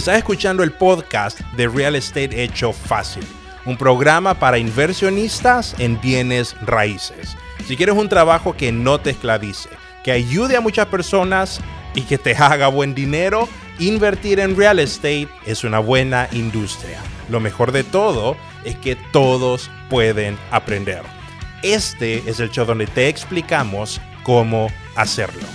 Estás escuchando el podcast de Real Estate Hecho Fácil, un programa para inversionistas en bienes raíces. Si quieres un trabajo que no te esclavice, que ayude a muchas personas y que te haga buen dinero, invertir en real estate es una buena industria. Lo mejor de todo es que todos pueden aprender. Este es el show donde te explicamos cómo hacerlo.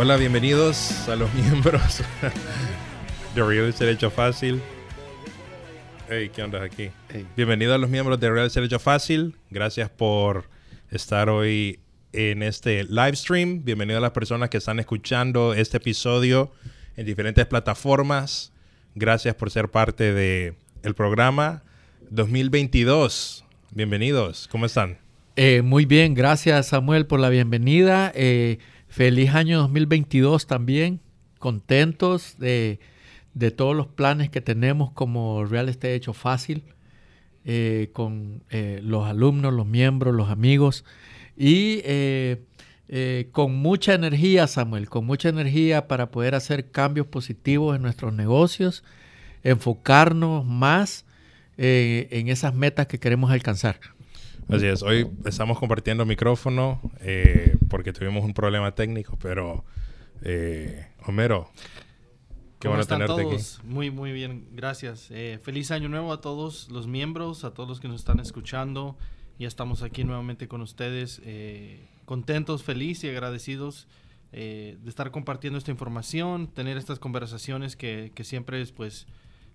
Hola, bienvenidos a los miembros de Real Estate Hecho Fácil. Hey, ¿qué onda aquí? Bienvenidos a los miembros de Real Estate Hecho Fácil. Gracias por estar hoy en este live stream. Bienvenidos a las personas que están escuchando este episodio en diferentes plataformas. Gracias por ser parte del el programa 2022. Bienvenidos, ¿cómo están? Eh, muy bien, gracias Samuel por la bienvenida. Eh, feliz año 2022 también. Contentos de, todos los planes que tenemos como Real Estate Hecho Fácil, eh, con los alumnos, los miembros, los amigos. Y con mucha energía, Samuel, con mucha energía para poder hacer cambios positivos en nuestros negocios, enfocarnos más en esas metas que queremos alcanzar. Así es, hoy estamos compartiendo micrófono eh, porque tuvimos un problema técnico, pero eh, Homero, qué bueno tenerte todos? aquí. Muy, muy bien, gracias. Eh, feliz año nuevo a todos los miembros, a todos los que nos están escuchando. Ya estamos aquí nuevamente con ustedes, contentos, felices y agradecidos de estar compartiendo esta información, tener estas conversaciones que, que siempre es, pues,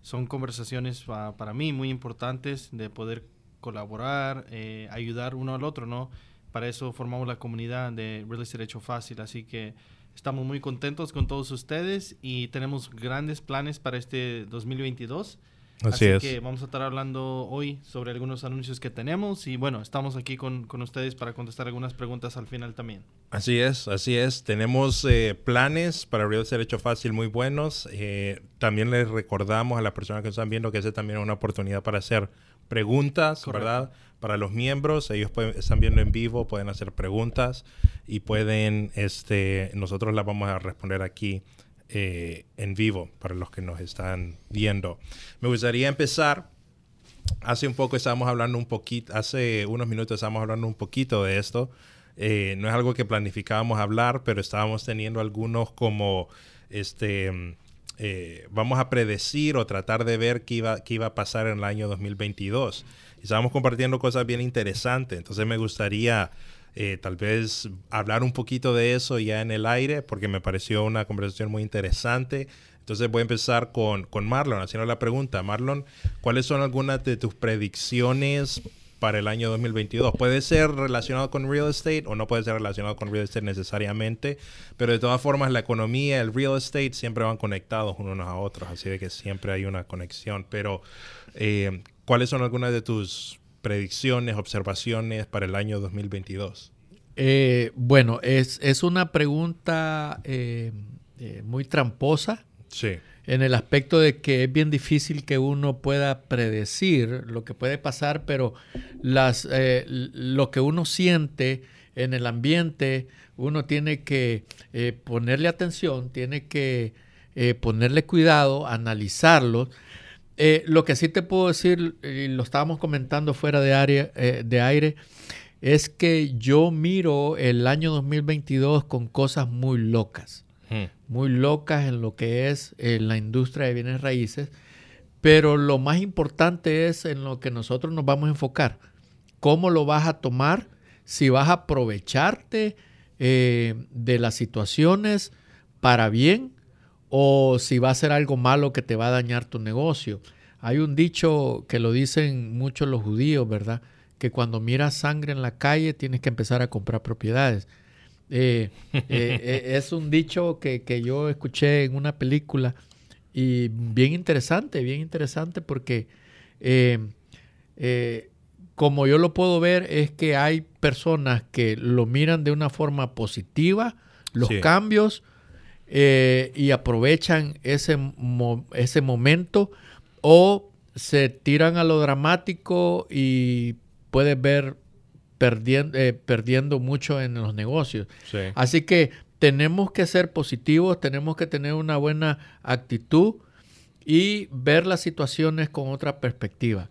son conversaciones para mí muy importantes de poder colaborar, eh, ayudar uno al otro, ¿no? Para eso formamos la comunidad de Real Estate Hecho Fácil, así que estamos muy contentos con todos ustedes y tenemos grandes planes para este 2022. Así, es. que vamos a estar hablando hoy sobre algunos anuncios que tenemos y bueno, estamos aquí con, con ustedes para contestar algunas preguntas al final también. Así es, así es. Tenemos eh, planes para Real Estate Hecho Fácil muy buenos. Eh, también les recordamos a las personas que están viendo que ese también es una oportunidad para hacer preguntas, ¿verdad? Para los miembros, ellos están viendo en vivo, pueden hacer preguntas y pueden, este, nosotros las vamos a responder aquí eh, en vivo para los que nos están viendo. Me gustaría empezar. Hace un poco estábamos hablando un poquito, hace unos minutos estábamos hablando un poquito de esto. Eh, no es algo que planificábamos hablar, pero estábamos teniendo algunos como este eh, vamos a predecir o tratar de ver qué iba, qué iba a pasar en el año 2022. Y estábamos compartiendo cosas bien interesantes, entonces me gustaría eh, tal vez hablar un poquito de eso ya en el aire, porque me pareció una conversación muy interesante. Entonces voy a empezar con, con Marlon, haciendo la pregunta. Marlon, ¿cuáles son algunas de tus predicciones para el año 2022. Puede ser relacionado con real estate o no puede ser relacionado con real estate necesariamente, pero de todas formas la economía, el real estate siempre van conectados unos a otros, así de que siempre hay una conexión. Pero, eh, ¿cuáles son algunas de tus predicciones, observaciones para el año 2022? Eh, bueno, es, es, una pregunta eh, muy tramposa. Sí en el aspecto de que es bien difícil que uno pueda predecir lo que puede pasar, pero las, eh, lo que uno siente en el ambiente, uno tiene que eh, ponerle atención, tiene que eh, ponerle cuidado, analizarlo. lo que sí te puedo decir, y lo estábamos comentando fuera de, de aire, es que yo miro el año 2022 con cosas muy locas muy locas en lo que es la industria de bienes raíces, pero lo más importante es en lo que nosotros nos vamos a enfocar. ¿Cómo lo vas a tomar? Si vas a aprovecharte eh, de las situaciones para bien o si va a ser algo malo que te va a dañar tu negocio. Hay un dicho que lo dicen muchos los judíos, ¿verdad? Que cuando miras sangre en la calle tienes que empezar a comprar propiedades. Eh, eh, eh, es un dicho que, yo escuché en una película y bien interesante, bien interesante porque como yo lo puedo ver es que hay personas que lo miran de una forma positiva, los cambios, y aprovechan ese, ese momento o se tiran a lo dramático y puedes ver perdiendo, perdiendo mucho en los negocios. Así que tenemos que ser positivos, tenemos que tener una buena actitud y ver las situaciones con otra perspectiva.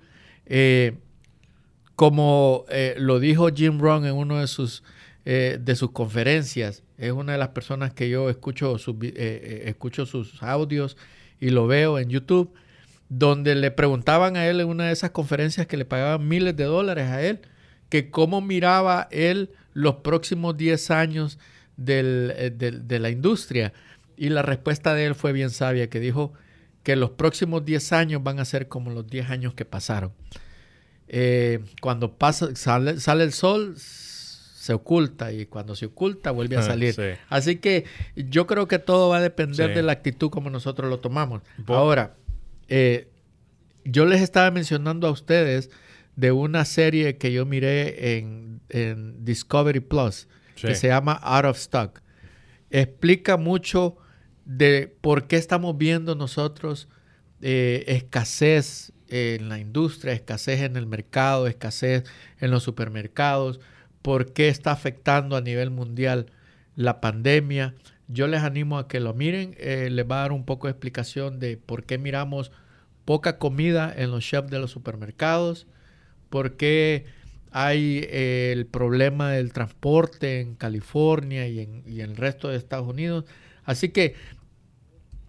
como lo dijo Jim Rohn en uno de sus, de sus conferencias, es una de las personas que yo escucho, escucho sus audios y lo veo en YouTube donde le preguntaban a él en una de esas conferencias que le pagaban miles de dólares a él, que cómo miraba él los próximos 10 años eh, de la industria. Y la respuesta de él fue bien sabia, que dijo que los próximos 10 años van a ser como los 10 años que pasaron. Eh, cuando pasa, sale, sale, el sol, se oculta y cuando se oculta vuelve a ah, salir. Así que yo creo que todo va a depender de la actitud como nosotros lo tomamos. Ahora, eh, yo les estaba mencionando a ustedes de una serie que yo miré en, Discovery Plus, que se llama Out of Stock. Explica mucho de por qué estamos viendo nosotros eh, escasez en la industria, escasez en el mercado, escasez en los supermercados, por qué está afectando a nivel mundial la pandemia. Yo les animo a que lo miren, eh, les va a dar un poco de explicación de por qué miramos poca comida en los shops de los supermercados, por qué hay eh, el problema del transporte en California y en, el resto de Estados Unidos. Así que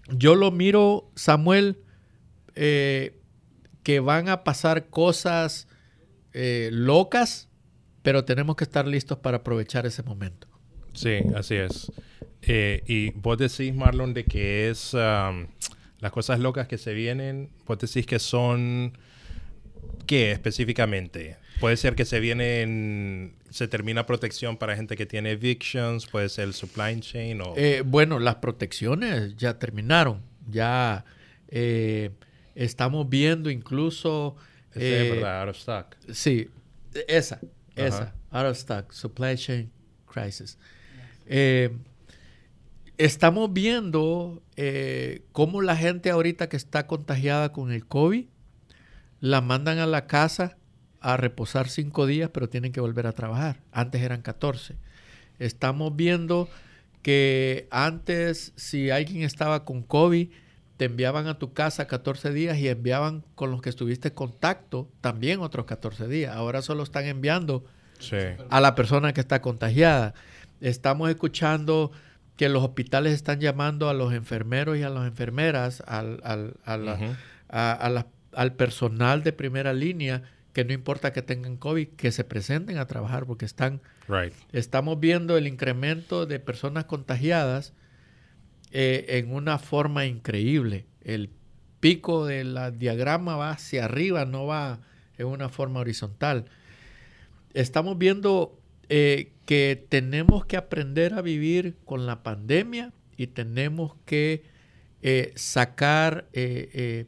yo lo miro, Samuel, eh, que van a pasar cosas eh, locas, pero tenemos que estar listos para aprovechar ese momento. Sí, así es. y vos decís, Marlon, de que es las cosas locas que se vienen, vos decís que son... ¿Qué específicamente? Puede ser que se vienen, se termina protección para gente que tiene evictions, puede ser el supply chain o... Eh, bueno, las protecciones ya terminaron, ya eh, estamos viendo incluso... es eh, verdad, out of stock. Sí, esa, esa, out of stock, supply chain crisis. Eh, estamos viendo eh, cómo la gente ahorita que está contagiada con el COVID, la mandan a la casa a reposar cinco días, pero tienen que volver a trabajar. Antes eran 14. Estamos viendo que antes, si alguien estaba con COVID, te enviaban a tu casa 14 días y enviaban con los que estuviste en contacto también otros 14 días. Ahora solo están enviando a la persona que está contagiada. Estamos escuchando que los hospitales están llamando a los enfermeros y a las enfermeras, al, al, personal de primera línea, que no importa que tengan COVID, que se presenten a trabajar porque están... Estamos viendo el incremento de personas contagiadas eh, en una forma increíble. El pico del diagrama va hacia arriba, no va en una forma horizontal. Estamos viendo eh, que tenemos que aprender a vivir con la pandemia y tenemos que eh, sacar, eh,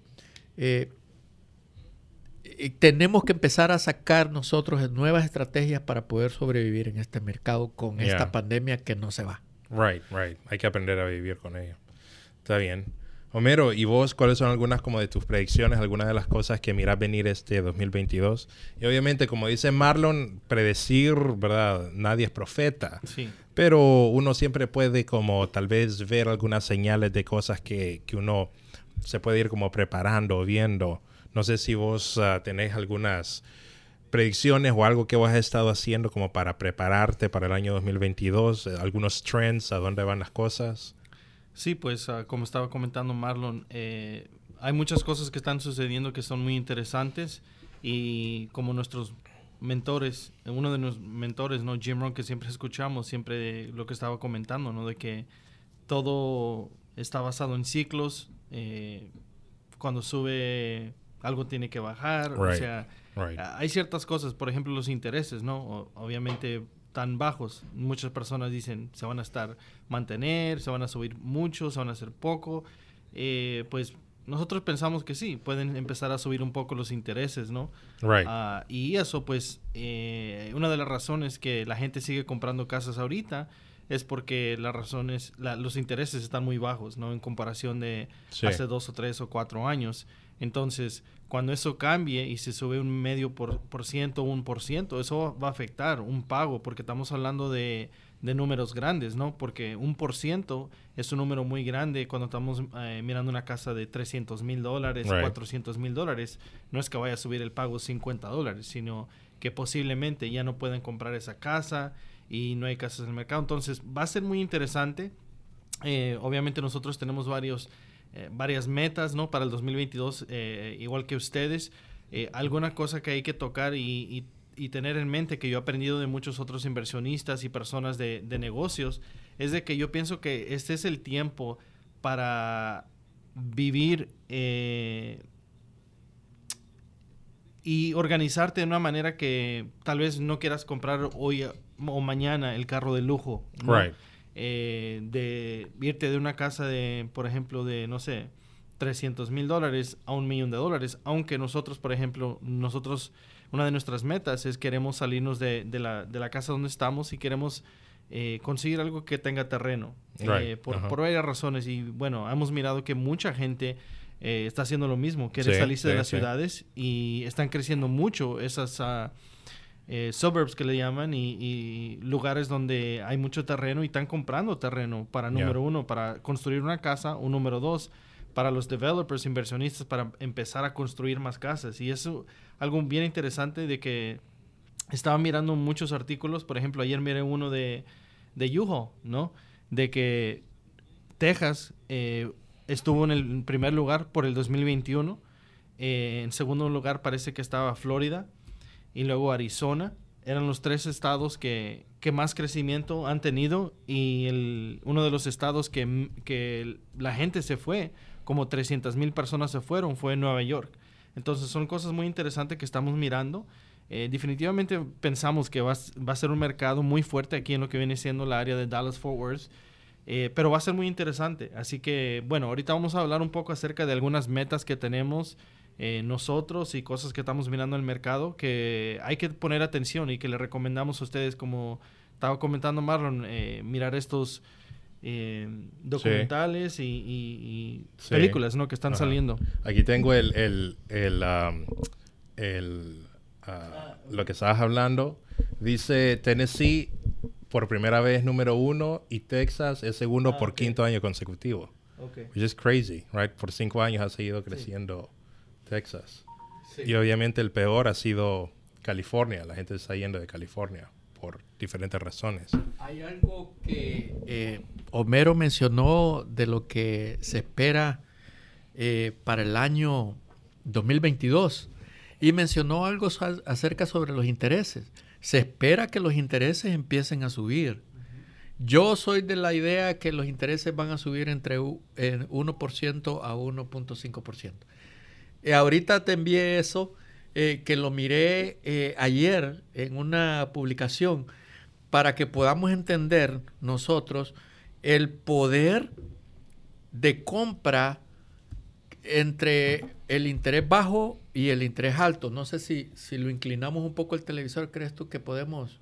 tenemos que empezar a sacar nosotros nuevas estrategias para poder sobrevivir en este mercado con esta pandemia que no se va. Right, right. Hay que aprender a vivir con ella. Está bien. Homero, ¿y vos cuáles son algunas como de tus predicciones, algunas de las cosas que miras venir este 2022? Y obviamente, como dice Marlon, predecir, ¿verdad? Nadie es profeta. Sí. Pero uno siempre puede como tal vez ver algunas señales de cosas que, que uno se puede ir como preparando o viendo. No sé si vos uh, tenés algunas predicciones o algo que vos has estado haciendo como para prepararte para el año 2022, eh, algunos trends, a dónde van las cosas. Sí, pues ah, como estaba comentando Marlon, eh, hay muchas cosas que están sucediendo que son muy interesantes y como nuestros mentores, uno de nuestros mentores, ¿no? Jim Rohn, que siempre escuchamos, siempre lo que estaba comentando, ¿no? De que todo está basado en ciclos, eh, cuando sube algo tiene que bajar, o sea, hay ciertas cosas, por ejemplo los intereses, ¿no? obviamente tan bajos. Muchas personas dicen se van a estar mantener, se van a subir mucho, se van a hacer poco. Eh, pues nosotros pensamos que sí, pueden empezar a subir un poco los intereses, ¿no? Right. Ah, y eso, pues, eh, una de las razones que la gente sigue comprando casas ahorita es porque las razones, los intereses están muy bajos, ¿no? En comparación de hace dos o tres o cuatro años. Entonces, cuando eso cambie y se sube un medio por, ciento, un por ciento, eso va a afectar un pago, porque estamos hablando de, números grandes, ¿no? Porque un por ciento es un número muy grande cuando estamos eh, mirando una casa de 300 mil dólares, 400 mil dólares. No es que vaya a subir el pago 50 dólares, sino que posiblemente ya no pueden comprar esa casa y no hay casas en el mercado. Entonces, va a ser muy interesante. Eh, obviamente nosotros tenemos varios eh, varias metas ¿no? para el 2022, eh, igual que ustedes. Eh, alguna cosa que hay que tocar y, tener en mente que yo he aprendido de muchos otros inversionistas y personas de, negocios, es de que yo pienso que este es el tiempo para vivir y organizarte de una manera que tal vez no quieras comprar hoy o mañana el carro de lujo. Eh, de irte de una casa de, por ejemplo, de, no sé, 300 mil dólares a un millón de dólares, aunque nosotros, por ejemplo, nosotros, una de nuestras metas es queremos salirnos de, de, la, de la, casa donde estamos y queremos eh, conseguir algo que tenga terreno, eh, por, por, varias razones. Y bueno, hemos mirado que mucha gente está haciendo lo mismo, quiere salirse de las ciudades y están creciendo mucho esas... Uh, eh, suburbs que le llaman y, lugares donde hay mucho terreno y están comprando terreno para número uno, para construir una casa, o número dos, para los developers, inversionistas, para empezar a construir más casas. Y eso algo bien interesante de que estaba mirando muchos artículos, por ejemplo, ayer miré uno de, de Yuho, ¿no? De que Texas eh, estuvo en el primer lugar por el 2021. Eh, en segundo lugar parece que estaba Florida y luego Arizona. Eran los tres estados que, más crecimiento han tenido y el, uno de los estados que, la gente se fue, como 300 mil personas se fueron, fue Nueva York. Entonces son cosas muy interesantes que estamos mirando. Eh, definitivamente pensamos que va, a ser un mercado muy fuerte aquí en lo que viene siendo la área de Dallas-Fort Worth. Eh, pero va a ser muy interesante. Así que, bueno, ahorita vamos a hablar un poco acerca de algunas metas que tenemos eh, nosotros y cosas que estamos mirando en el mercado que hay que poner atención y que le recomendamos a ustedes, como estaba comentando Marlon, eh, mirar estos eh, documentales y, películas ¿no? que están saliendo. Aquí tengo el, el, el, um, el uh, lo que estabas hablando. Dice Tennessee por primera vez número uno y Texas es segundo ah, por quinto año consecutivo. Okay. Which is crazy, right? Por cinco años ha seguido creciendo. Texas. Y obviamente el peor ha sido California. La gente está yendo de California por diferentes razones. Hay algo que eh, Homero mencionó de lo que se espera eh, para el año 2022 y mencionó algo acerca sobre los intereses. Se espera que los intereses empiecen a subir. Yo soy de la idea que los intereses van a subir entre 1% a 1.5%. Eh, ahorita te envié eso, eh, que lo miré eh, ayer en una publicación, para que podamos entender nosotros el poder de compra entre el interés bajo y el interés alto. No sé si, si lo inclinamos un poco el televisor, ¿crees tú que podemos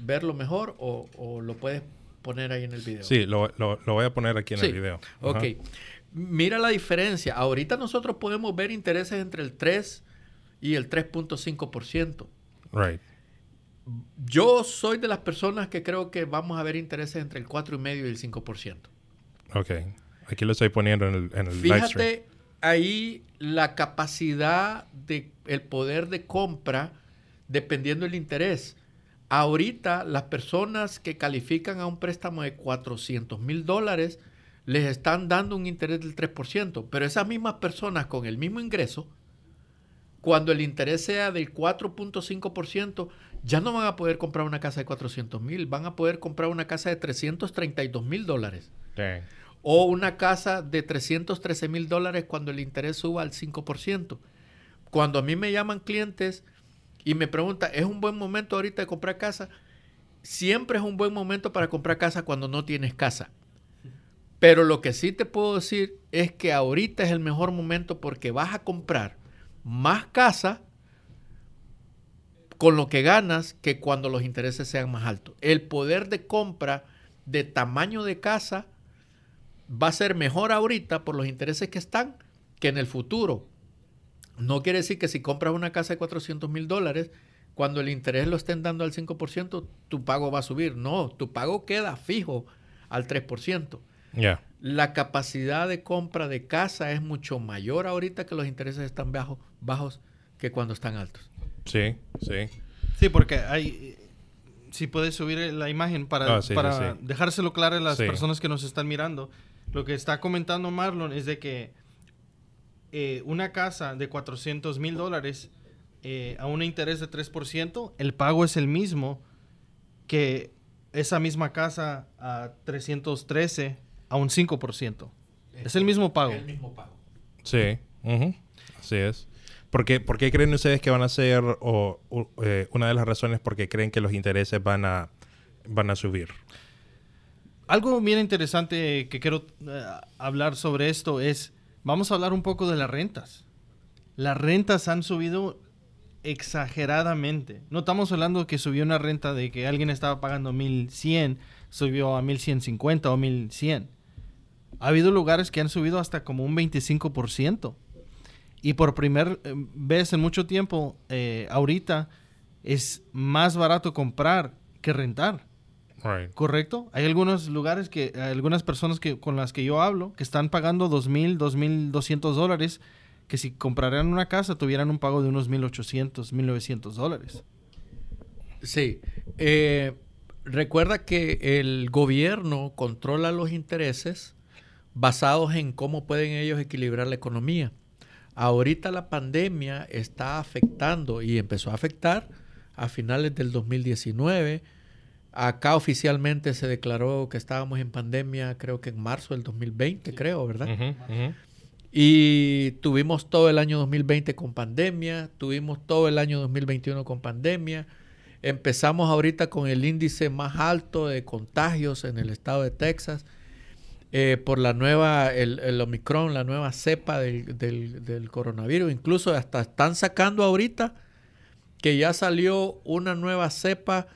verlo mejor o, lo puedes poner ahí en el video? Sí, lo, voy a poner aquí en el video. Ok. Mira la diferencia. Ahorita nosotros podemos ver intereses entre el 3 y el 3.5%. Right. Yo soy de las personas que creo que vamos a ver intereses entre el 4,5 y el 5%. Ok. Aquí lo estoy poniendo en el, en Fíjate ahí la capacidad de el poder de compra dependiendo del interés. Ahorita las personas que califican a un préstamo de 400 mil dólares les están dando un interés del 3%, pero esas mismas personas con el mismo ingreso, cuando el interés sea del 4.5%, ya no van a poder comprar una casa de 400 mil, van a poder comprar una casa de 332 mil dólares. O una casa de 313 mil dólares cuando el interés suba al 5%. Cuando a mí me llaman clientes y me preguntan, ¿es un buen momento ahorita de comprar casa? Siempre es un buen momento para comprar casa cuando no tienes casa. Pero lo que sí te puedo decir es que ahorita es el mejor momento porque vas a comprar más casa con lo que ganas que cuando los intereses sean más altos. El poder de compra de tamaño de casa va a ser mejor ahorita por los intereses que están que en el futuro. No quiere decir que si compras una casa de 400 mil dólares, cuando el interés lo estén dando al 5%, tu pago va a subir. No, tu pago queda fijo al 3%. La capacidad de compra de casa es mucho mayor ahorita que los intereses están bajos, bajos que cuando están altos. Sí, sí. Sí, porque hay... Si puedes subir la imagen para, Ah, sí, para sí, sí. dejárselo claro a las Sí. personas que nos están mirando. Lo que está comentando Marlon es de que eh, una casa de 400 mil dólares eh, a un interés de 3%, el pago es el mismo que esa misma casa a 313 a un 5%. Es el mismo pago. El mismo pago. Sí, así es. ¿Por qué, por qué creen ustedes que van a ser, o, o, eh, una de las razones porque creen que los intereses van a, van a subir? Algo bien interesante que quiero eh, hablar sobre esto es, vamos a hablar un poco de las rentas. Las rentas han subido exageradamente. No estamos hablando que subió una renta de que alguien estaba pagando 1100, subió a 1150 o 1100. Ha habido lugares que han subido hasta como un 25%. Y por primera vez en mucho tiempo, eh, ahorita es más barato comprar que rentar. Right. ¿Correcto? Hay algunos lugares que, algunas personas que, con las que yo hablo, que están pagando 2.000, 2.200 dólares, que si compraran una casa tuvieran un pago de unos 1.800, 1.900 dólares. Sí. Eh, recuerda que el gobierno controla los intereses basados en cómo pueden ellos equilibrar la economía. Ahorita la pandemia está afectando y empezó a afectar a finales del 2019. Acá oficialmente se declaró que estábamos en pandemia, creo que en marzo del 2020, creo, ¿verdad? Ujú. Y tuvimos todo el año 2020 con pandemia, tuvimos todo el año 2021 con pandemia. Empezamos ahorita con el índice más alto de contagios en el estado de Texas eh, por la nueva, el, el Omicron, la nueva cepa del, del- del coronavirus. Incluso hasta están sacando ahorita que ya salió una nueva cepa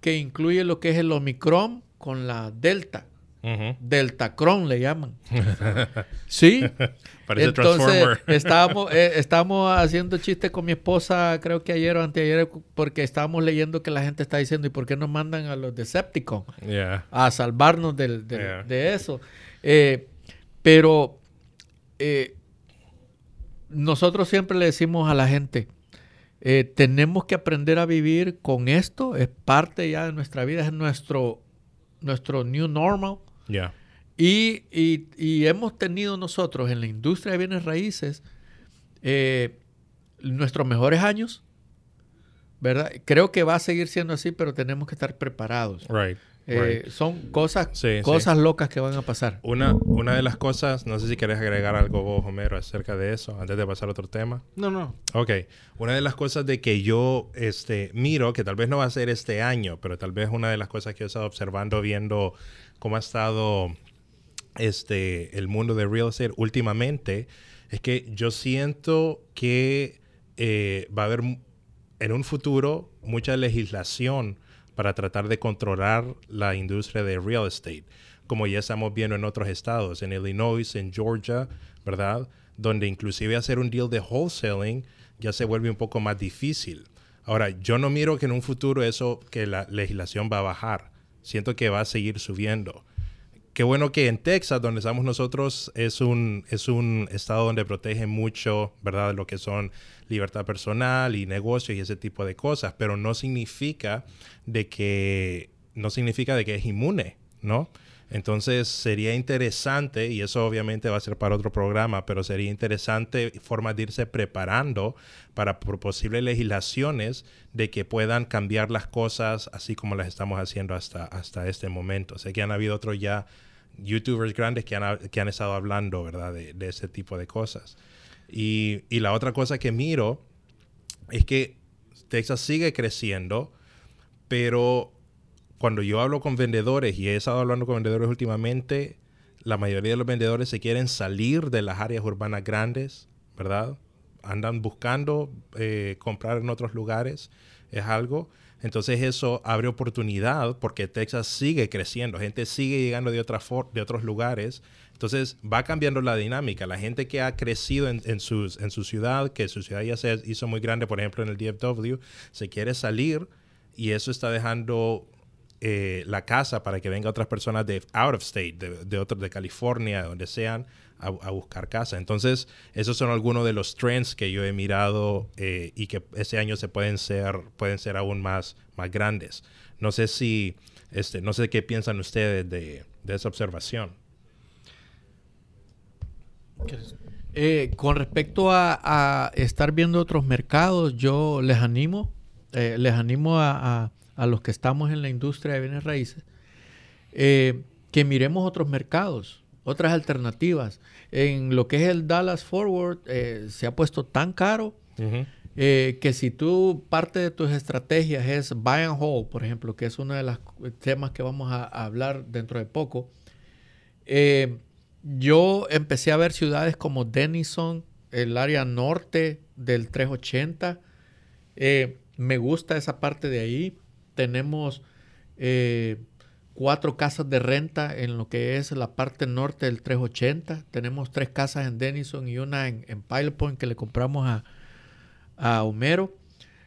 que incluye lo que es el Omicron con la Delta. Ujú. Deltacron le llaman. Sí. Parece Entonces, Transformer. estábamos, eh, estábamos haciendo chistes con mi esposa, creo que ayer o anteayer, porque estábamos leyendo que la gente está diciendo, ¿y por qué nos mandan a los Decepticons Yeah. a salvarnos del- del- Yeah. de eso? Eh, pero eh, nosotros siempre le decimos a la gente, eh, tenemos que aprender a vivir con esto, es parte ya de nuestra vida, es nuestro, nuestro new normal. Yeah. Y, y- y hemos tenido nosotros en la industria de bienes raíces eh, nuestros mejores años, ¿verdad? Creo que va a seguir siendo así, pero tenemos que estar preparados. Right. Eh, right. Son cosas, Sí, cosas locas que van a pasar. Una, una de las cosas, no sé si querés agregar algo vos, Homero, acerca de eso, antes de pasar a otro tema. No, no. Ok, una de las cosas de que yo este, miro, que tal vez no va a ser este año, pero tal vez una de las cosas que he estado observando, viendo cómo ha estado este, el mundo de real estate últimamente, es que yo siento que eh, va a haber en un futuro mucha legislación para tratar de controlar la industria de real estate, como ya estamos viendo en otros estados, en Illinois, en Georgia, ¿verdad? Donde inclusive hacer un deal de wholesaling ya se vuelve un poco más difícil. Ahora, yo no miro que en un futuro eso, que la legislación va a bajar. Siento que va a seguir subiendo. Qué bueno que en Texas, donde estamos nosotros, es un, es un estado donde protege mucho, ¿verdad? Lo que son libertad personal y negocios y ese tipo de cosas, pero no significa de que, no significa de que es inmune, ¿no? Entonces sería interesante, y eso obviamente va a ser para otro programa, pero sería interesante formas de irse preparando para posibles legislaciones de que puedan cambiar las cosas así como las estamos haciendo hasta, hasta este momento. Sé que han habido otros ya youtubers grandes que han, que han estado hablando, ¿verdad? De, de ese tipo de cosas. Y, y la otra cosa que miro es que Texas sigue creciendo, pero cuando yo hablo con vendedores y he estado hablando con vendedores últimamente, la mayoría de los vendedores se quieren salir de las áreas urbanas grandes, ¿verdad? andan buscando eh, comprar en otros lugares, es algo. Entonces eso abre oportunidad porque Texas sigue creciendo, gente sigue llegando de, otra de otros lugares. Entonces va cambiando la dinámica. La gente que ha crecido en, en, sus, en su ciudad, que su ciudad ya se hizo muy grande, por ejemplo en el DFW, se quiere salir y eso está dejando eh, la casa para que vengan otras personas de out of state, de, de, California, donde sean, a, buscar casa. Entonces, esos son algunos de los trends que yo he mirado eh, y que ese año se pueden ser, pueden ser aún más, más grandes. No sé si, este, no sé qué piensan ustedes de, esa observación. Eh, con respecto a, estar viendo otros mercados, yo les animo, les animo a, los que estamos en la industria de bienes raíces, que miremos otros mercados otras alternativas. En lo que es el Dallas Forward eh, se ha puesto tan caro eh, que si tú parte de tus estrategias es buy and hold, por ejemplo, que es uno de los temas que vamos a, hablar dentro de poco, eh, yo empecé a ver ciudades como Denison, el área norte del 380. me gusta esa parte de ahí. Tenemos cuatro casas de renta en lo que es la parte norte del 380. Tenemos tres casas en Denison y una en, Pilot Point que le compramos a, a Homero.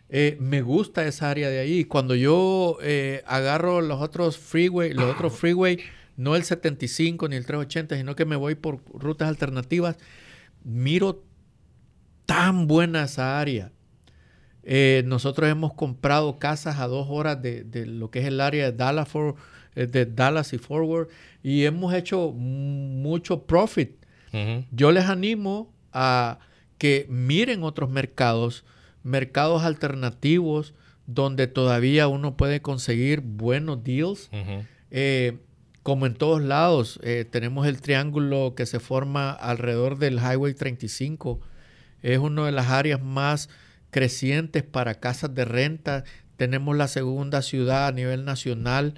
Eh, me gusta esa área de ahí. Cuando yo eh, agarro los otros freeway, los otros freeway, no el 75 ni el 380, sino que me voy por rutas alternativas, miro tan buena esa área. Eh, nosotros hemos comprado casas a dos horas de, de, lo que es el área de Dallas Fort eh, de Dallas y Forward y hemos hecho mucho profit. Yo les animo a que miren otros mercados, mercados alternativos donde todavía uno puede conseguir buenos deals. Eh, como en todos lados, eh, tenemos el triángulo que se forma alrededor del Highway 35. Es una de las áreas más crecientes para casas de renta. Tenemos la segunda ciudad a nivel nacional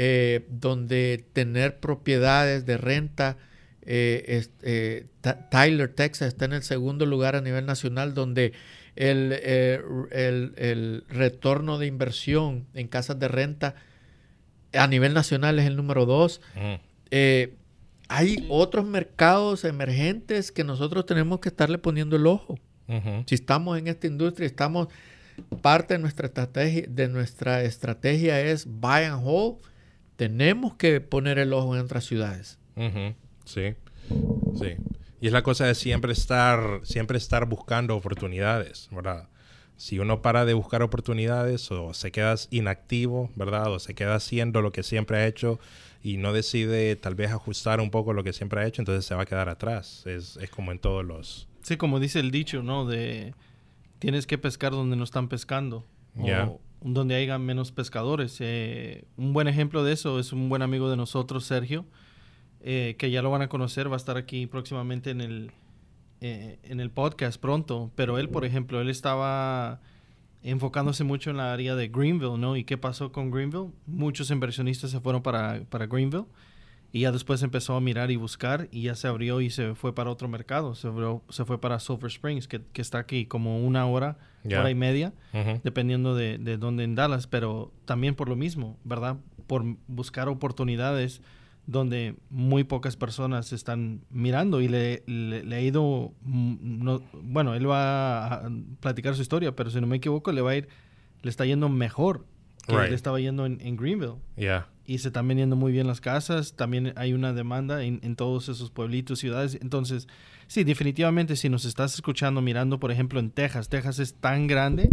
eh, donde tener propiedades de renta, eh, eh, Tyler, Texas, está en el segundo lugar a nivel nacional, donde el, el, retorno de inversión en casas de renta a nivel nacional es el número dos. hay otros mercados emergentes que nosotros tenemos que estarle poniendo el ojo. Si estamos en esta industria, estamos parte de nuestra estrategia, de nuestra estrategia es buy and hold tenemos que poner el ojo en otras ciudades. Sí, sí. Y es la cosa de siempre estar, siempre estar buscando oportunidades, ¿verdad? Si uno para de buscar oportunidades o se queda inactivo, ¿verdad? O se queda haciendo lo que siempre ha hecho y no decide tal vez ajustar un poco lo que siempre ha hecho, entonces se va a quedar atrás. Es, es como en todos los... Sí, como dice el dicho, ¿no? De tienes que pescar donde no están pescando. Ya donde haya menos pescadores. Eh, un buen ejemplo de eso es un buen amigo de nosotros, Sergio, eh, que ya lo van a conocer, va a estar aquí próximamente en el, eh, en el podcast pronto. Pero él, por ejemplo, él estaba enfocándose mucho en la área de Greenville, ¿no? ¿Y qué pasó con Greenville? Muchos inversionistas se fueron para, para Greenville y ya después empezó a mirar y buscar y ya se abrió y se fue para otro mercado. Se, se fue para Silver Springs, que, que, está aquí como una hora, hora y media, dependiendo de, de dónde en Dallas. Pero también por lo mismo, ¿verdad? Por buscar oportunidades donde muy pocas personas están mirando y le, le, ha ido, mm, no, bueno, él va a platicar su historia, pero si no me equivoco, le va a ir, le está yendo mejor que le estaba yendo en, en Greenville. Yeah y se están vendiendo muy bien las casas. También hay una demanda en, en, todos esos pueblitos, ciudades. Entonces, sí, definitivamente, si nos estás escuchando, mirando, por ejemplo, en Texas, Texas es tan grande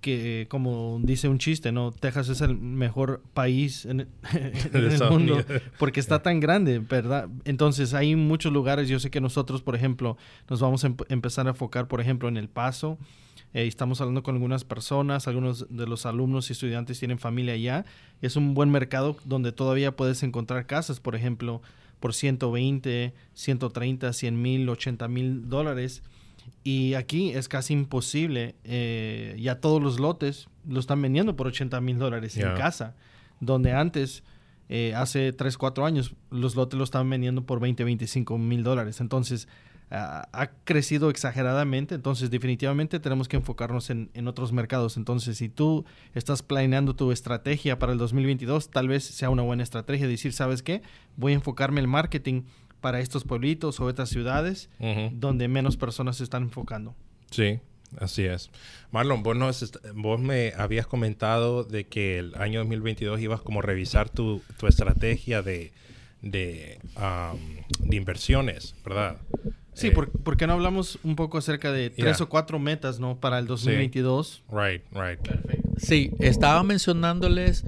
que, como dice un chiste, ¿no? Texas es el mejor país en, el mundo porque está tan grande, ¿verdad? Entonces, hay muchos lugares. Yo sé que nosotros, por ejemplo, nos vamos a em-, empezar a enfocar, por ejemplo, en El Paso. Eh, estamos hablando con algunas personas, algunos de los alumnos y estudiantes tienen familia allá. Es un buen mercado donde todavía puedes encontrar casas, por ejemplo, por 120, 130, 100 mil, 80 mil dólares. Y aquí es casi imposible. Eh, ya todos los lotes lo están vendiendo por 80 mil dólares en casa, donde antes, eh, hace 3, 4 años, los lotes lo estaban vendiendo por 20, 25 mil dólares. Entonces, ha crecido exageradamente, entonces definitivamente tenemos que enfocarnos en, en, otros mercados. Entonces, si tú estás planeando tu estrategia para el 2022, tal vez sea una buena estrategia decir, ¿sabes qué? Voy a enfocarme en marketing para estos pueblitos o estas ciudades donde menos personas se están enfocando. Sí, así es. Marlon, vos, vos me habías comentado de que el año 2022 ibas como a revisar tu, tu estrategia de, de, de inversiones, ¿verdad? Sí, eh, ¿por, qué no hablamos un poco acerca de tres o cuatro metas, ¿no? Para el 2022. Right, right. Perfecto. Sí, estaba mencionándoles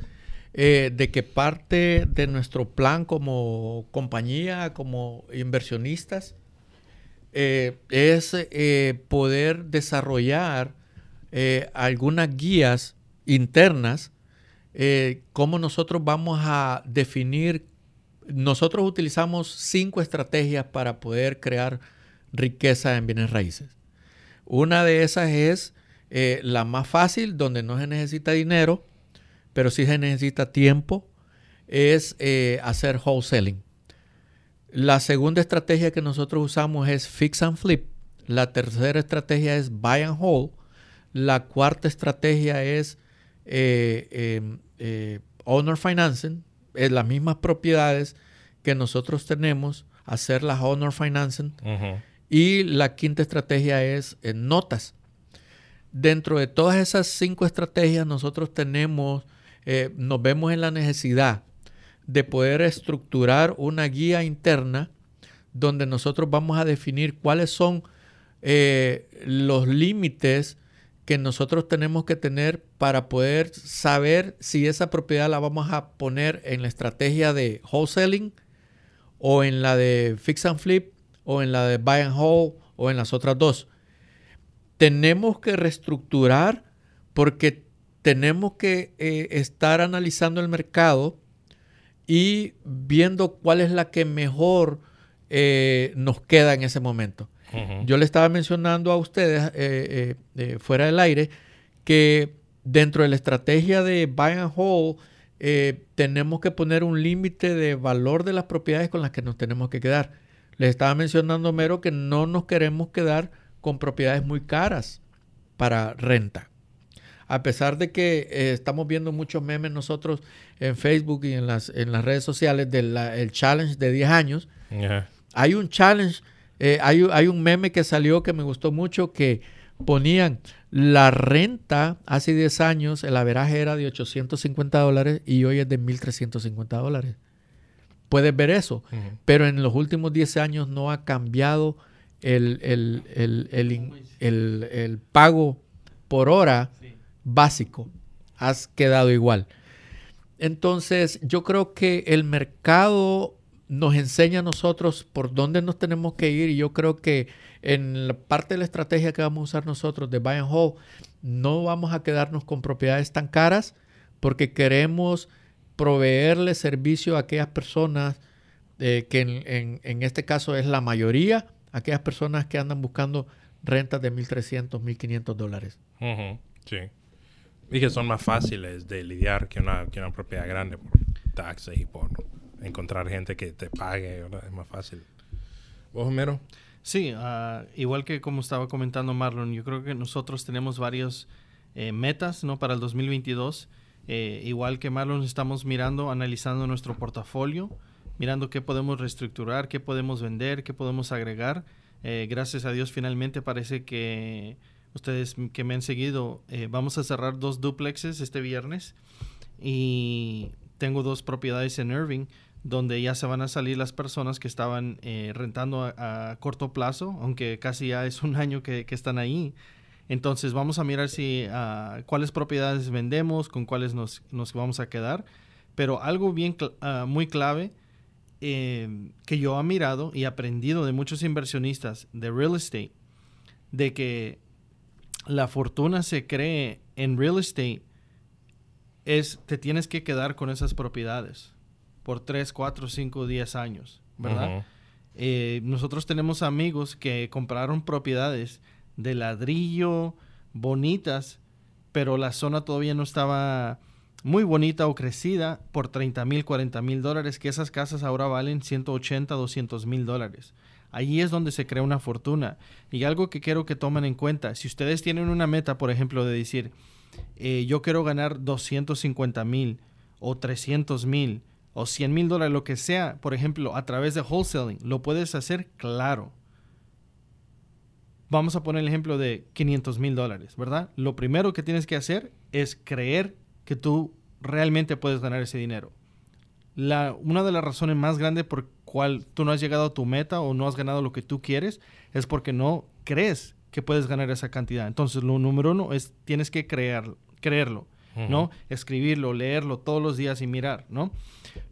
eh, de que parte de nuestro plan como compañía, como inversionistas, eh, es poder desarrollar algunas guías internas, cómo nosotros vamos a definir nosotros utilizamos cinco estrategias para poder crear riqueza en bienes raíces. Una de esas es eh, la más fácil, donde no se necesita dinero, pero sí se necesita tiempo, es eh, hacer wholesaling. La segunda estrategia que nosotros usamos es fix and flip. La tercera estrategia es buy and hold. La cuarta estrategia es eh, em, owner financing, es las mismas propiedades que nosotros tenemos, hacer las owner financing. Y la quinta estrategia es en notas. Dentro de todas esas cinco estrategias, nosotros tenemos, eh, nos vemos en la necesidad de poder estructurar una guía interna donde nosotros vamos a definir cuáles son eh, los límites que nosotros tenemos que tener para poder saber si esa propiedad la vamos a poner en la estrategia de wholesaling o en la de fix and flip o en la de buy and hold o en las otras dos. Tenemos que reestructurar porque tenemos que eh, estar analizando el mercado y viendo cuál es la que mejor eh, nos queda en ese momento. Yo le estaba mencionando a ustedes eh, fuera del aire que dentro de la estrategia de buy and hold tenemos que poner un límite de valor de las propiedades con las que nos tenemos que quedar. Les estaba mencionando, Mero, que no nos queremos quedar con propiedades muy caras para renta. A pesar de que eh, estamos viendo muchos memes nosotros en Facebook y en las, en las redes sociales del challenge de 10 años, hay un challenge, eh, hay, hay un meme que salió que me gustó mucho que ponían la renta hace 10 años, el averaje era de 850 dólares y hoy es de 1.350 dólares puedes ver eso. Pero en los últimos 10 años no ha cambiado el, el, pago por hora básico. Has quedado igual. Entonces, yo creo que el mercado nos enseña a nosotros por dónde nos tenemos que ir y yo creo que en la parte de la estrategia que vamos a usar nosotros de buy and hold, no vamos a quedarnos con propiedades tan caras porque queremos proveerle servicio a aquellas personas eh, que en, este caso es la mayoría, aquellas personas que andan buscando rentas de 1.300, 1.500 dólares. Sí. Y que son más fáciles de lidiar que una, que una propiedad grande por taxes y por encontrar gente que te pague, Es más fácil. ¿Vos, Homero? Sí, ah, igual que como estaba comentando Marlon, yo creo que nosotros tenemos varias eh, metas ¿no? para el 2022 eh, igual que Marlon, estamos mirando, analizando nuestro portafolio, mirando qué podemos reestructurar, qué podemos vender, qué podemos agregar. Eh, gracias a Dios, finalmente parece que ustedes que me han seguido, eh, vamos a cerrar dos duplexes este viernes y tengo dos propiedades en Irving donde ya se van a salir las personas que estaban rentando a, corto plazo, aunque casi ya es un año que, que están ahí. Entonces vamos a mirar si uh, cuáles propiedades vendemos, con cuáles nos, vamos a quedar. Pero algo bien uh, muy clave eh, que yo he mirado y aprendido de muchos inversionistas de real estate, de que la fortuna se cree en real estate, es te tienes que quedar con esas propiedades por 3, 4, 5, 10 años, ¿verdad? Eh, nosotros tenemos amigos que compraron propiedades de ladrillo, bonitas, pero la zona todavía no estaba muy bonita o crecida por 30 mil, 40 mil dólares, que esas casas ahora valen 180, 200 mil dólares. Ahí es donde se crea una fortuna. Y algo que quiero que tomen en cuenta, si ustedes tienen una meta, por ejemplo, de decir, eh, yo quiero ganar 250 mil o 300 mil o 100 mil dólares, lo que sea, por ejemplo, a través de wholesaling, ¿lo puedes hacer? Claro. Vamos a poner el ejemplo de 500 mil dólares, ¿verdad? Lo primero que tienes que hacer es creer que tú realmente puedes ganar ese dinero. La, una de las razones más grandes por cual tú no has llegado a tu meta o no has ganado lo que tú quieres es porque no crees que puedes ganar esa cantidad. Entonces, lo número uno es tienes que creer, creerlo, ¿no? Escribirlo, leerlo todos los días y mirar, ¿no?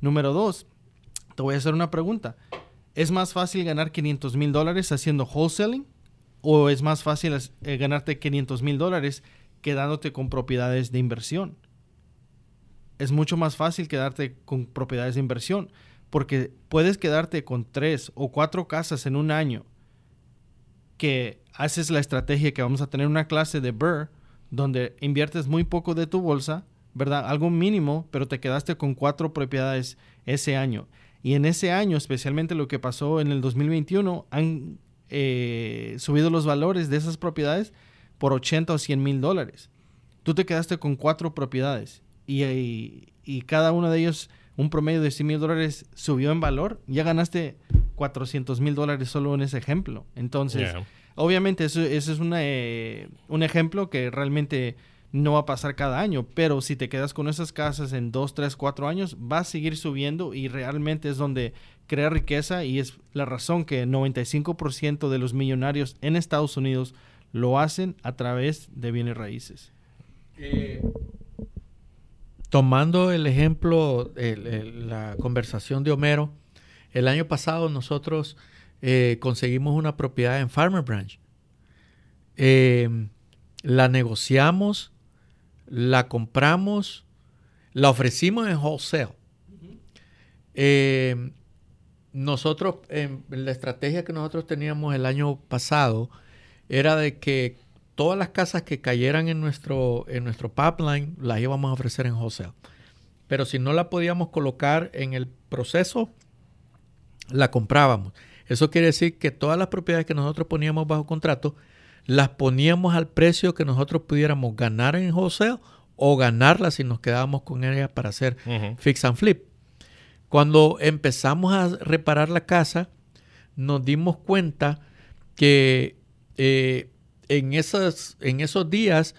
Número dos, te voy a hacer una pregunta. ¿Es más fácil ganar 500 mil dólares haciendo wholesaling o es más fácil eh, ganarte 500 mil dólares quedándote con propiedades de inversión? Es mucho más fácil quedarte con propiedades de inversión porque puedes quedarte con tres o cuatro casas en un año que haces la estrategia que vamos a tener una clase de Burr donde inviertes muy poco de tu bolsa ¿verdad? Algo mínimo, pero te quedaste con cuatro propiedades ese año. Y en ese año, especialmente lo que pasó en el 2021, han eh, subido los valores de esas propiedades por 80 o 100 mil dólares. Tú te quedaste con cuatro propiedades y, y, cada uno de ellos, un promedio de 100 mil dólares subió en valor. Ya ganaste 400 mil dólares solo en ese ejemplo. Entonces, obviamente eso, eso es una, eh, un ejemplo que realmente no va a pasar cada año, pero si te quedas con esas casas en 2, 3, 4 años, va a seguir subiendo y realmente es donde crea riqueza y es la razón que el 95% de los millonarios en Estados Unidos lo hacen a través de bienes raíces. Eh, tomando el ejemplo, la conversación de Homero, el año pasado nosotros eh, conseguimos una propiedad en Farmer Branch. Eh, la negociamos la compramos, la ofrecimos en wholesale. Eh, nosotros, la estrategia que nosotros teníamos el año pasado, era de que todas las casas que cayeran en nuestro, en nuestro pipeline las íbamos a ofrecer en wholesale. Pero si no la podíamos colocar en el proceso, la comprábamos. Eso quiere decir que todas las propiedades que nosotros poníamos bajo contrato, las poníamos al precio que nosotros pudiéramos ganar en wholesale o ganarlas si nos quedábamos con ellas para hacer fix and flip. Cuando empezamos a reparar la casa, nos dimos cuenta que eh, en, esos, en esos días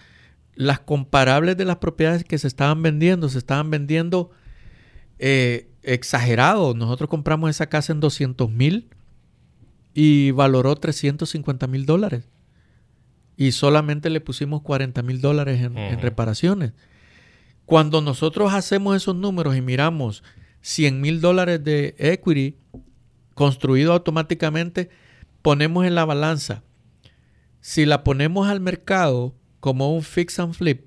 las comparables de las propiedades que se estaban vendiendo, se estaban vendiendo eh, exagerados. Nosotros compramos esa casa en 200 mil y valoró 350 mil dólares y solamente le pusimos 40 mil dólares en, reparaciones. Cuando nosotros hacemos esos números y miramos 100 mil dólares de equity construido automáticamente, ponemos en la balanza. Si la ponemos al mercado como un fix and flip,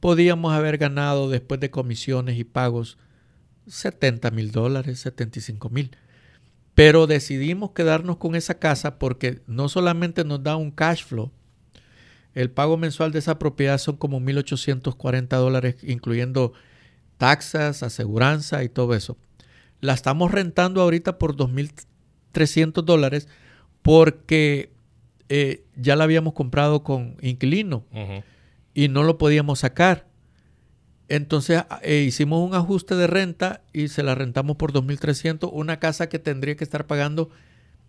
podíamos haber ganado después de comisiones y pagos 70 mil dólares, 75 mil. Pero decidimos quedarnos con esa casa porque no solamente nos da un cash flow, el pago mensual de esa propiedad son como 1.840 dólares, incluyendo taxas, aseguranza y todo eso. La estamos rentando ahorita por 2.300 dólares porque eh, ya la habíamos comprado con inquilino y no lo podíamos sacar. Entonces eh, hicimos un ajuste de renta y se la rentamos por 2.300, una casa que tendría que estar pagando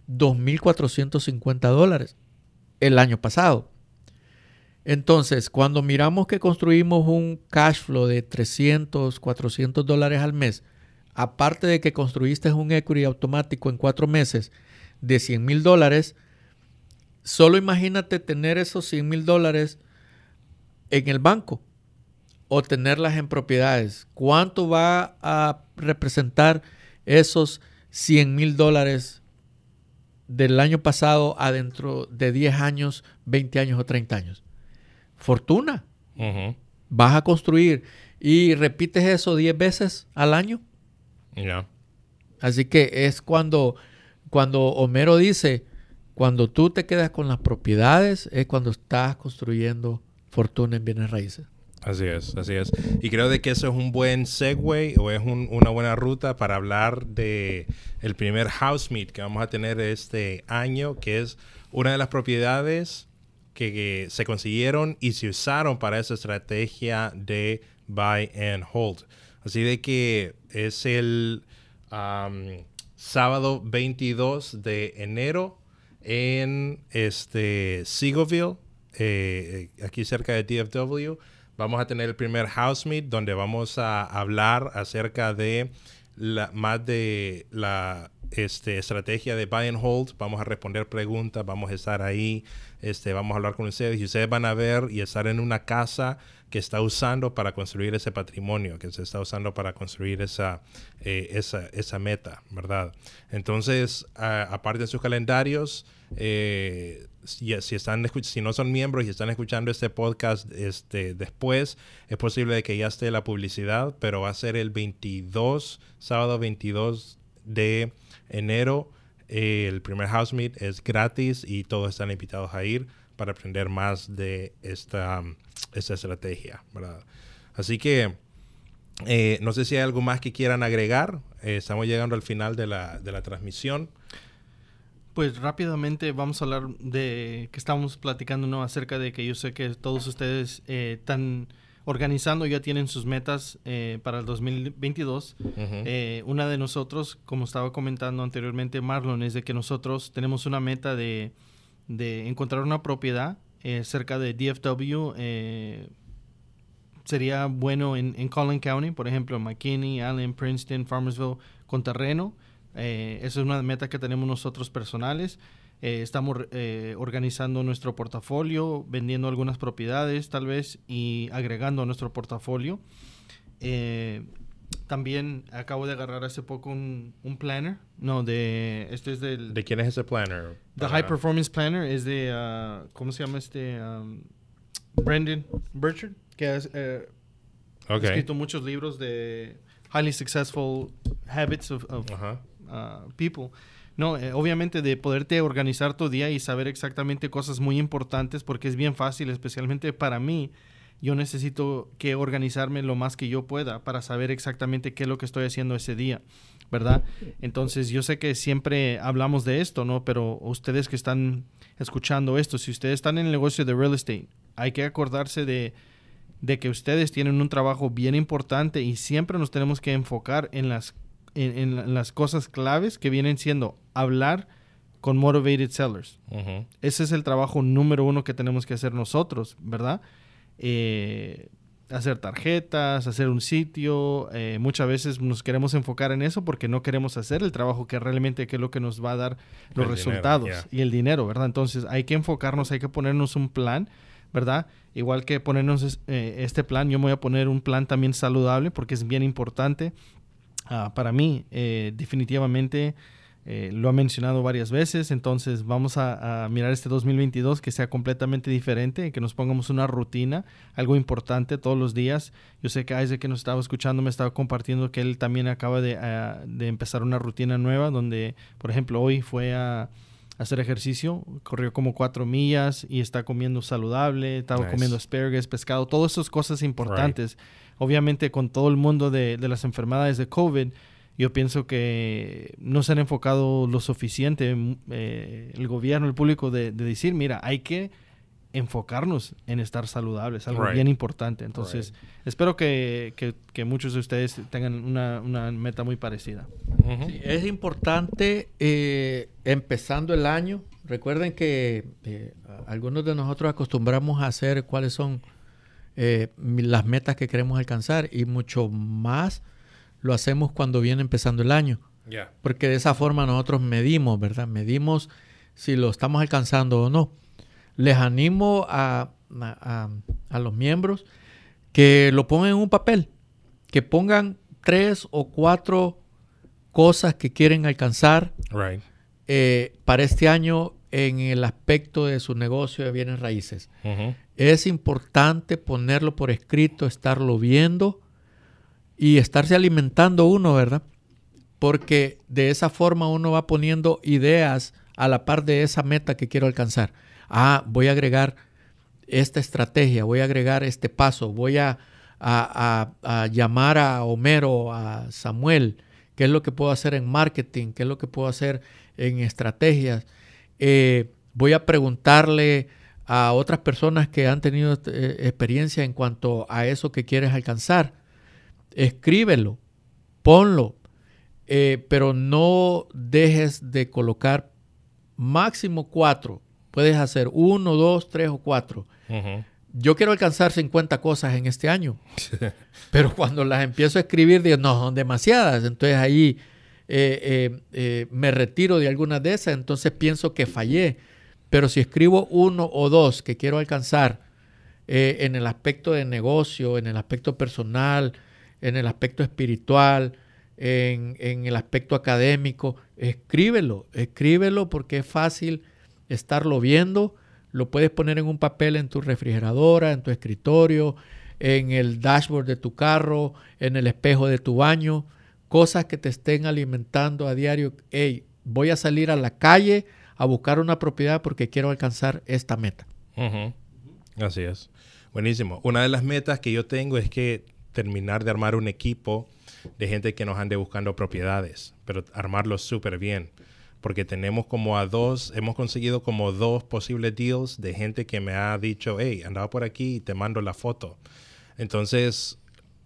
2.450 dólares el año pasado. Entonces, cuando miramos que construimos un cash flow de 300, 400 dólares al mes, aparte de que construiste un equity automático en cuatro meses de 100 mil dólares, solo imagínate tener esos 100 mil dólares en el banco o tenerlas en propiedades. ¿Cuánto va a representar esos 100 mil dólares del año pasado adentro de 10 años, 20 años o 30 años? Fortuna. Vas a construir y repites eso 10 veces al año. Ya. Así que es cuando, cuando Homero dice, cuando tú te quedas con las propiedades, es cuando estás construyendo fortuna en bienes raíces. Así es, así es. Y creo de que eso es un buen segue o es una buena ruta para hablar de el primer house meet que vamos a tener este año, que es una de las propiedades que, se consiguieron y se usaron para esa estrategia de buy and hold. Así de que es el sábado 22 de enero en este Seagoville, eh, aquí cerca de DFW vamos a tener el primer house meet donde vamos a hablar acerca de la, más de la este, estrategia de buy and hold. Vamos a responder preguntas, vamos a estar ahí, este, vamos a hablar con ustedes y ustedes van a ver y estar en una casa que está usando para construir ese patrimonio, que se está usando para construir esa, eh, esa, meta, ¿verdad? Entonces, aparte de sus calendarios, eh, si, están, si no son miembros y están escuchando este podcast este, después, es posible que ya esté la publicidad, pero va a ser el 22, sábado 22 de enero. el primer house meet es gratis y todos están invitados a ir para aprender más de esta, esta estrategia, ¿verdad? Así que eh, no sé si hay algo más que quieran agregar. Eh, estamos llegando al final de la, de la transmisión. Pues rápidamente vamos a hablar de que estamos platicando ¿no? acerca de que yo sé que todos ustedes eh, están organizando, ya tienen sus metas eh, para el 2022. Eh, una de nosotros, como estaba comentando anteriormente Marlon, es de que nosotros tenemos una meta de, de encontrar una propiedad cerca de DFW. sería bueno en, en Collin County, por ejemplo, McKinney, Allen, Princeton, Farmersville, con terreno eh, esa es una meta que tenemos nosotros personales. Eh, estamos eh, organizando nuestro portafolio, vendiendo algunas propiedades tal vez y agregando a nuestro portafolio. también acabo de agarrar hace poco un, planner. No, de. Este es del. ¿De quién es ese planner? The High Performance Planner es de. Uh, ¿Cómo se llama este? Um, Brendan Burchard, que ha escrito muchos libros de Highly Successful Habits of, people. No, eh, obviamente de poderte organizar tu día y saber exactamente cosas muy importantes porque es bien fácil, especialmente para mí. Yo necesito que organizarme lo más que yo pueda para saber exactamente qué es lo que estoy haciendo ese día, ¿verdad? Entonces yo sé que siempre hablamos de esto, ¿no? Pero ustedes que están escuchando esto, si ustedes están en el negocio de real estate, hay que acordarse de, de que ustedes tienen un trabajo bien importante y siempre nos tenemos que enfocar en las en, las cosas claves que vienen siendo hablar con motivated sellers. Ese es el trabajo número uno que tenemos que hacer nosotros, ¿verdad? Eh, hacer tarjetas, hacer un sitio. Eh, muchas veces nos queremos enfocar en eso porque no queremos hacer el trabajo que realmente que es lo que nos va a dar los resultados y el dinero, ¿verdad? Entonces hay que enfocarnos, hay que ponernos un plan, ¿verdad? Igual que ponernos eh, este plan, yo me voy a poner un plan también saludable porque es bien importante. Ah, para mí, eh, definitivamente, eh, lo ha mencionado varias veces, entonces vamos a, mirar este 2022 que sea completamente diferente, que nos pongamos una rutina, algo importante todos los días. Yo sé que Isaac que nos estaba escuchando me estaba compartiendo que él también acaba de, ah, de empezar una rutina nueva donde, por ejemplo, hoy fue a hacer ejercicio, corrió como cuatro millas y está comiendo saludable, estaba comiendo asparagus, pescado, todas esas cosas importantes obviamente con todo el mundo de, las enfermedades de COVID, yo pienso que no se han enfocado lo suficiente mm, eh, el gobierno, el público, de, decir, mira, hay que enfocarnos en estar saludables, algo bien importante. Entonces, espero que, muchos de ustedes tengan una, meta muy parecida. es importante, eh, empezando el año, recuerden que eh, algunos de nosotros acostumbramos a hacer cuáles son eh, las metas que queremos alcanzar y mucho más lo hacemos cuando viene empezando el año. Porque de esa forma nosotros medimos, ¿verdad? Medimos si lo estamos alcanzando o no. Les animo a, a, los miembros que lo pongan en un papel, que pongan tres o cuatro cosas que quieren alcanzar eh, para este año en el aspecto de su negocio de bienes raíces. Es importante ponerlo por escrito, estarlo viendo y estarse alimentando uno, ¿verdad? Porque de esa forma uno va poniendo ideas a la par de esa meta que quiero alcanzar. Ah, voy a agregar esta estrategia, voy a agregar este paso, voy a, llamar a Homero, a Samuel, qué es lo que puedo hacer en marketing, qué es lo que puedo hacer en estrategias. Eh, voy a preguntarle a otras personas que han tenido eh, experiencia en cuanto a eso que quieres alcanzar. Escríbelo, ponlo, eh, pero no dejes de colocar máximo cuatro. Puedes hacer uno, dos, tres o cuatro. Yo quiero alcanzar 50 cosas en este año, pero cuando las empiezo a escribir, digo, no, son demasiadas. Entonces ahí eh, me retiro de algunas de esas, entonces pienso que fallé pero si escribo uno o dos que quiero alcanzar eh, en el aspecto de negocio, en el aspecto personal, en el aspecto espiritual, en, el aspecto académico, escríbelo, escríbelo porque es fácil estarlo viendo. Lo puedes poner en un papel en tu refrigeradora, en tu escritorio, en el dashboard de tu carro, en el espejo de tu baño, cosas que te estén alimentando a diario. Hey, voy a salir a la calle a buscar una propiedad porque quiero alcanzar esta meta. Así es. Buenísimo. Una de las metas que yo tengo es que terminar de armar un equipo de gente que nos ande buscando propiedades, pero armarlo súper bien. Porque tenemos como a dos, hemos conseguido como dos posibles deals de gente que me ha dicho, hey, andaba por aquí y te mando la foto. Entonces,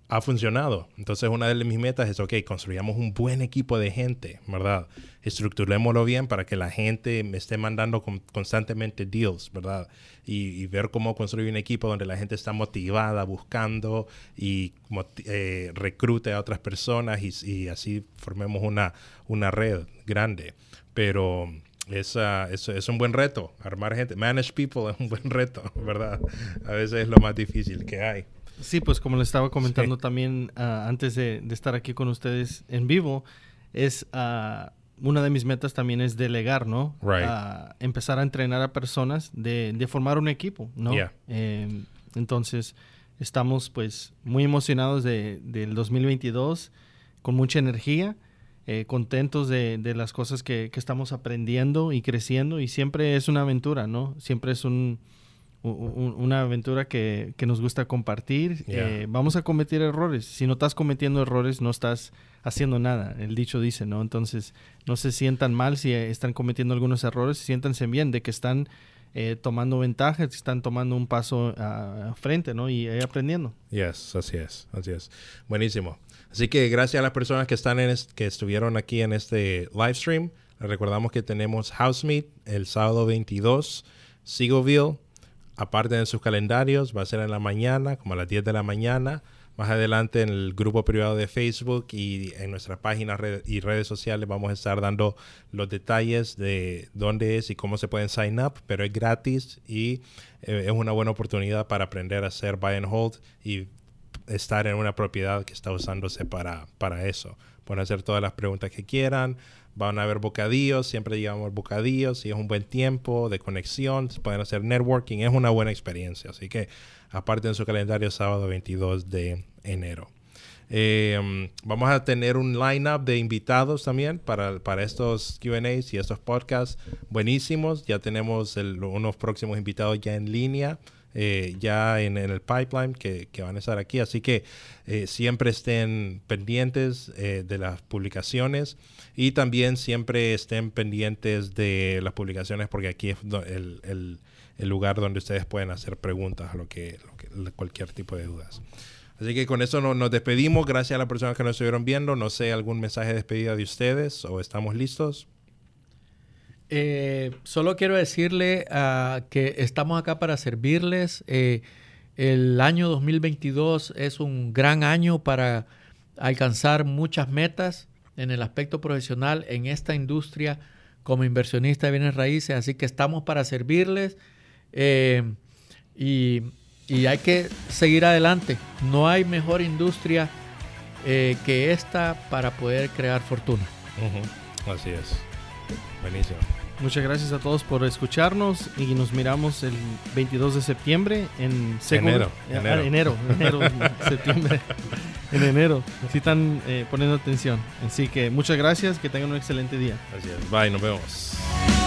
ha funcionado. Entonces, una de mis metas es, ok, construyamos un buen equipo de gente, ¿verdad? Estructurémoslo bien para que la gente me esté mandando constantemente deals, ¿verdad? Y, ver cómo construir un equipo donde la gente está motivada, buscando y eh, recrute a otras personas y, así formemos una, una red grande. Pero esa, es, es un buen reto, armar gente. Manage people es un buen reto, ¿verdad? A veces es lo más difícil que hay. Sí, pues como le estaba comentando también ah, antes de, estar aquí con ustedes en vivo, es uh, una de mis metas también es delegar, ¿no? Right. empezar a entrenar a personas de, de formar un equipo, ¿no? Em, entonces, estamos pues muy emocionados de, del 2022, con mucha energía, eh, contentos de, de, las cosas que, que estamos aprendiendo y creciendo y siempre es una aventura, ¿no? Siempre es un una aventura que, nos gusta compartir. Eh, vamos a cometer errores. Si no estás cometiendo errores, no estás haciendo nada. El dicho dice, ¿no? Entonces, no se sientan mal si están cometiendo algunos errores, siéntanse bien de que están eh, tomando ventajas, están tomando un paso a, frente, ¿no? Y aprendiendo. Yes, así es, así es. Buenísimo. Así que gracias a las personas que están en que estuvieron aquí en este live stream. recordamos que tenemos House Meet el sábado 22, Seagoville aparte de sus calendarios, va a ser en la mañana, como a las 10 de la mañana. Más adelante en el grupo privado de Facebook y en nuestras páginas y redes sociales vamos a estar dando los detalles de dónde es y cómo se pueden sign up, pero es gratis y eh, es una buena oportunidad para aprender a hacer buy and hold y estar en una propiedad que está usándose para, para eso. Pueden hacer todas las preguntas que quieran, Van a haber bocadillos, siempre llevamos bocadillos y es un buen tiempo de conexión, se pueden hacer networking, es una buena experiencia. Así que aparte en su calendario sábado 22 de enero. Em, vamos a tener un lineup de invitados también para, para estos QAs y estos podcasts buenísimos. Ya tenemos unos próximos invitados ya en línea. Eh, ya en, el pipeline que, van a estar aquí. Así que eh, siempre estén pendientes eh, de las publicaciones y también siempre estén pendientes de las publicaciones porque aquí es el, lugar donde ustedes pueden hacer preguntas a lo que, cualquier tipo de dudas. Así que con eso nos despedimos. Gracias a las personas que nos estuvieron viendo. No sé, algún mensaje de despedida de ustedes o estamos listos. Eh, solo quiero decirle uh, que estamos acá para servirles. Eh, el año 2022 es un gran año para alcanzar muchas metas en el aspecto profesional en esta industria como inversionista de bienes raíces. Así que estamos para servirles eh, y, hay que seguir adelante. No hay mejor industria que esta para poder crear fortuna. Así es. Buenísimo. Muchas gracias a todos por escucharnos y nos miramos el 22 de septiembre en enero, ah, enero, enero, enero septiembre, en enero. Si están eh, poniendo atención. Así que muchas gracias, que tengan un excelente día. Gracias. Bye, nos vemos.